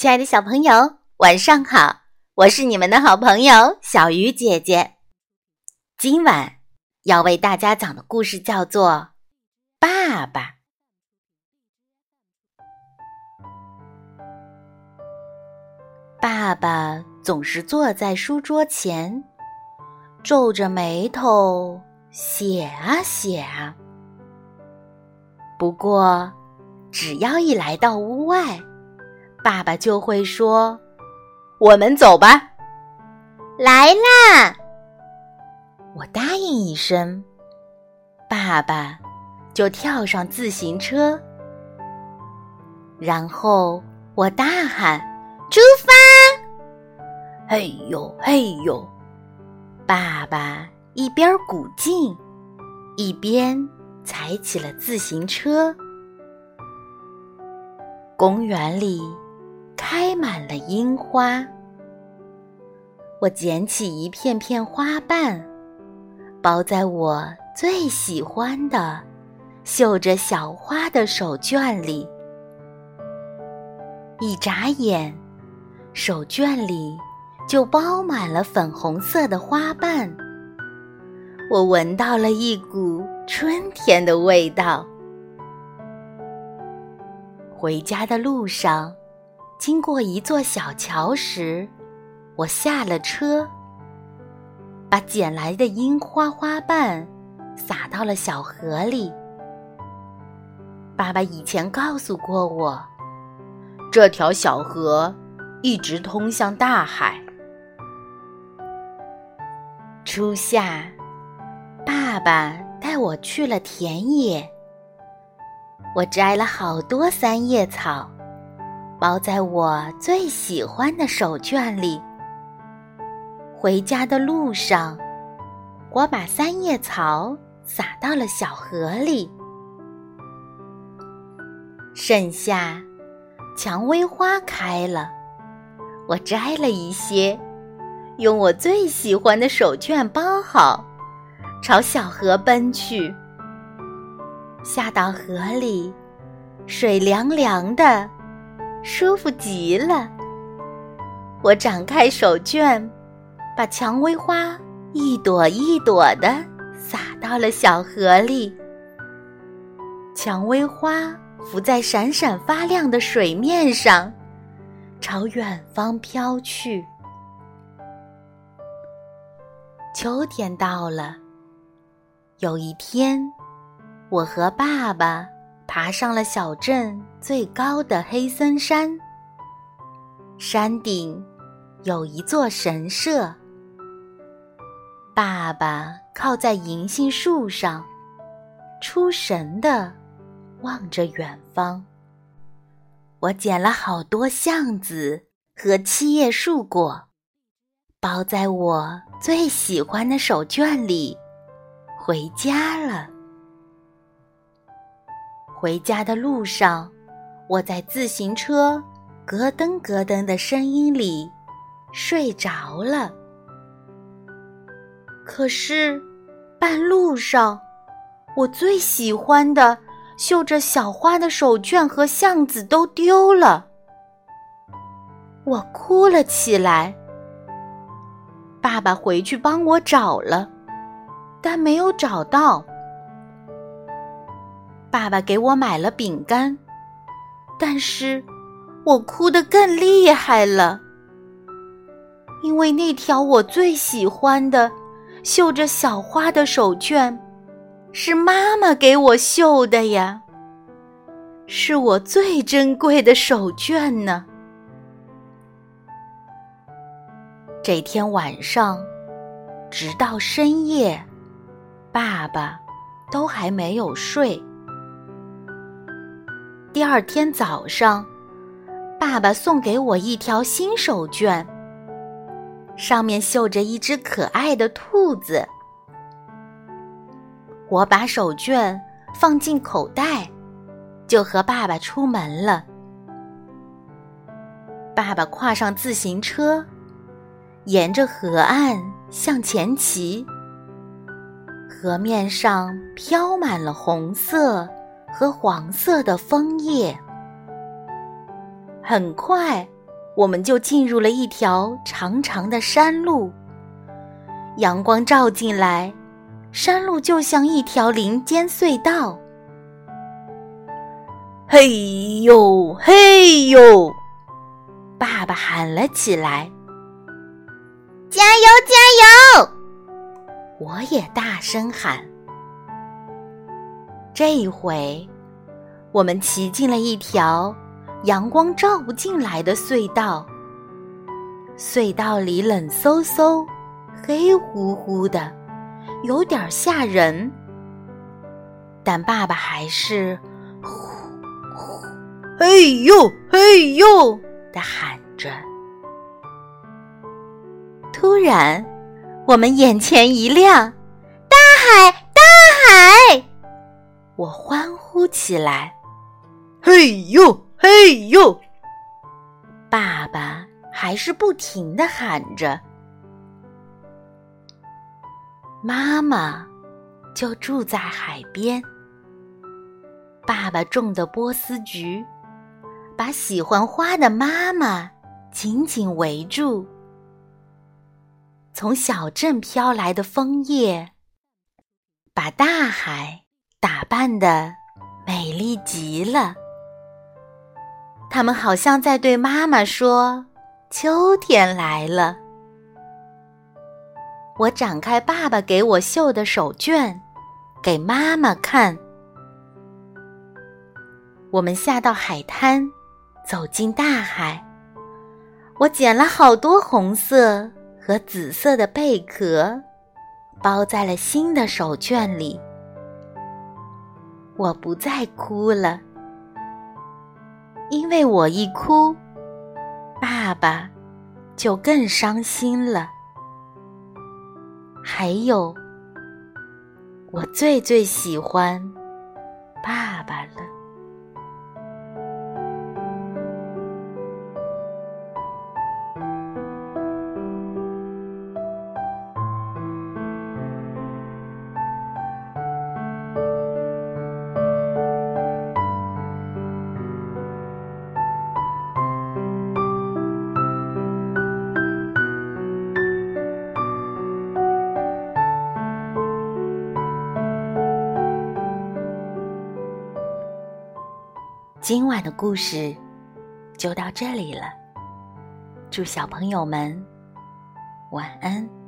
亲爱的小朋友，晚上好！我是你们的好朋友小鱼姐姐。今晚要为大家讲的故事叫做《爸爸》。爸爸总是坐在书桌前，皱着眉头写啊写啊。不过，只要一来到屋外，爸爸就会说：“我们走吧。”来啦！我答应一声，爸爸就跳上自行车，然后我大喊：“出发！”嘿呦嘿呦，爸爸一边鼓劲，一边踩起了自行车。公园里。开满了樱花，我捡起一片片花瓣，包在我最喜欢的绣着小花的手绢里。一眨眼，手绢里就包满了粉红色的花瓣。我闻到了一股春天的味道。回家的路上。经过一座小桥时，我下了车，把捡来的樱花花瓣撒到了小河里。爸爸以前告诉过我，这条小河一直通向大海。初夏，爸爸带我去了田野，我摘了好多三叶草。包在我最喜欢的手绢里。回家的路上，我把三叶草撒到了小河里。盛夏，蔷薇花开了，我摘了一些，用我最喜欢的手绢包好，朝小河奔去。下到河里，水凉凉的。舒服极了。我展开手绢，把蔷薇花一朵一朵的撒到了小河里。蔷薇花浮在闪闪发亮的水面上，朝远方飘去。秋天到了，有一天，我和爸爸。爬上了小镇最高的黑森山，山顶有一座神社。爸爸靠在银杏树上，出神的望着远方。我捡了好多橡子和七叶树果，包在我最喜欢的手绢里，回家了。回家的路上，我在自行车咯噔咯噔的声音里睡着了。可是，半路上，我最喜欢的绣着小花的手绢和橡子都丢了，我哭了起来。爸爸回去帮我找了，但没有找到。爸爸给我买了饼干，但是我哭得更厉害了，因为那条我最喜欢的绣着小花的手绢，是妈妈给我绣的呀，是我最珍贵的手绢呢。这天晚上，直到深夜，爸爸都还没有睡。第二天早上，爸爸送给我一条新手绢，上面绣着一只可爱的兔子。我把手绢放进口袋，就和爸爸出门了。爸爸跨上自行车，沿着河岸向前骑。河面上飘满了红色。和黄色的枫叶。很快，我们就进入了一条长长的山路。阳光照进来，山路就像一条林间隧道。嘿呦嘿呦！爸爸喊了起来：“加油加油！”我也大声喊。这一回，我们骑进了一条阳光照不进来的隧道。隧道里冷飕飕、黑乎乎的，有点吓人。但爸爸还是“呼呼，嘿呦嘿呦”的喊着。突然，我们眼前一亮，大海，大海！我欢呼起来：“嘿呦，嘿呦！”爸爸还是不停的喊着。妈妈就住在海边。爸爸种的波斯菊，把喜欢花的妈妈紧紧围住。从小镇飘来的枫叶，把大海。打扮的美丽极了，他们好像在对妈妈说：“秋天来了。”我展开爸爸给我绣的手绢，给妈妈看。我们下到海滩，走进大海。我捡了好多红色和紫色的贝壳，包在了新的手绢里。我不再哭了，因为我一哭，爸爸就更伤心了。还有，我最最喜欢爸爸了。今晚的故事就到这里了，祝小朋友们晚安。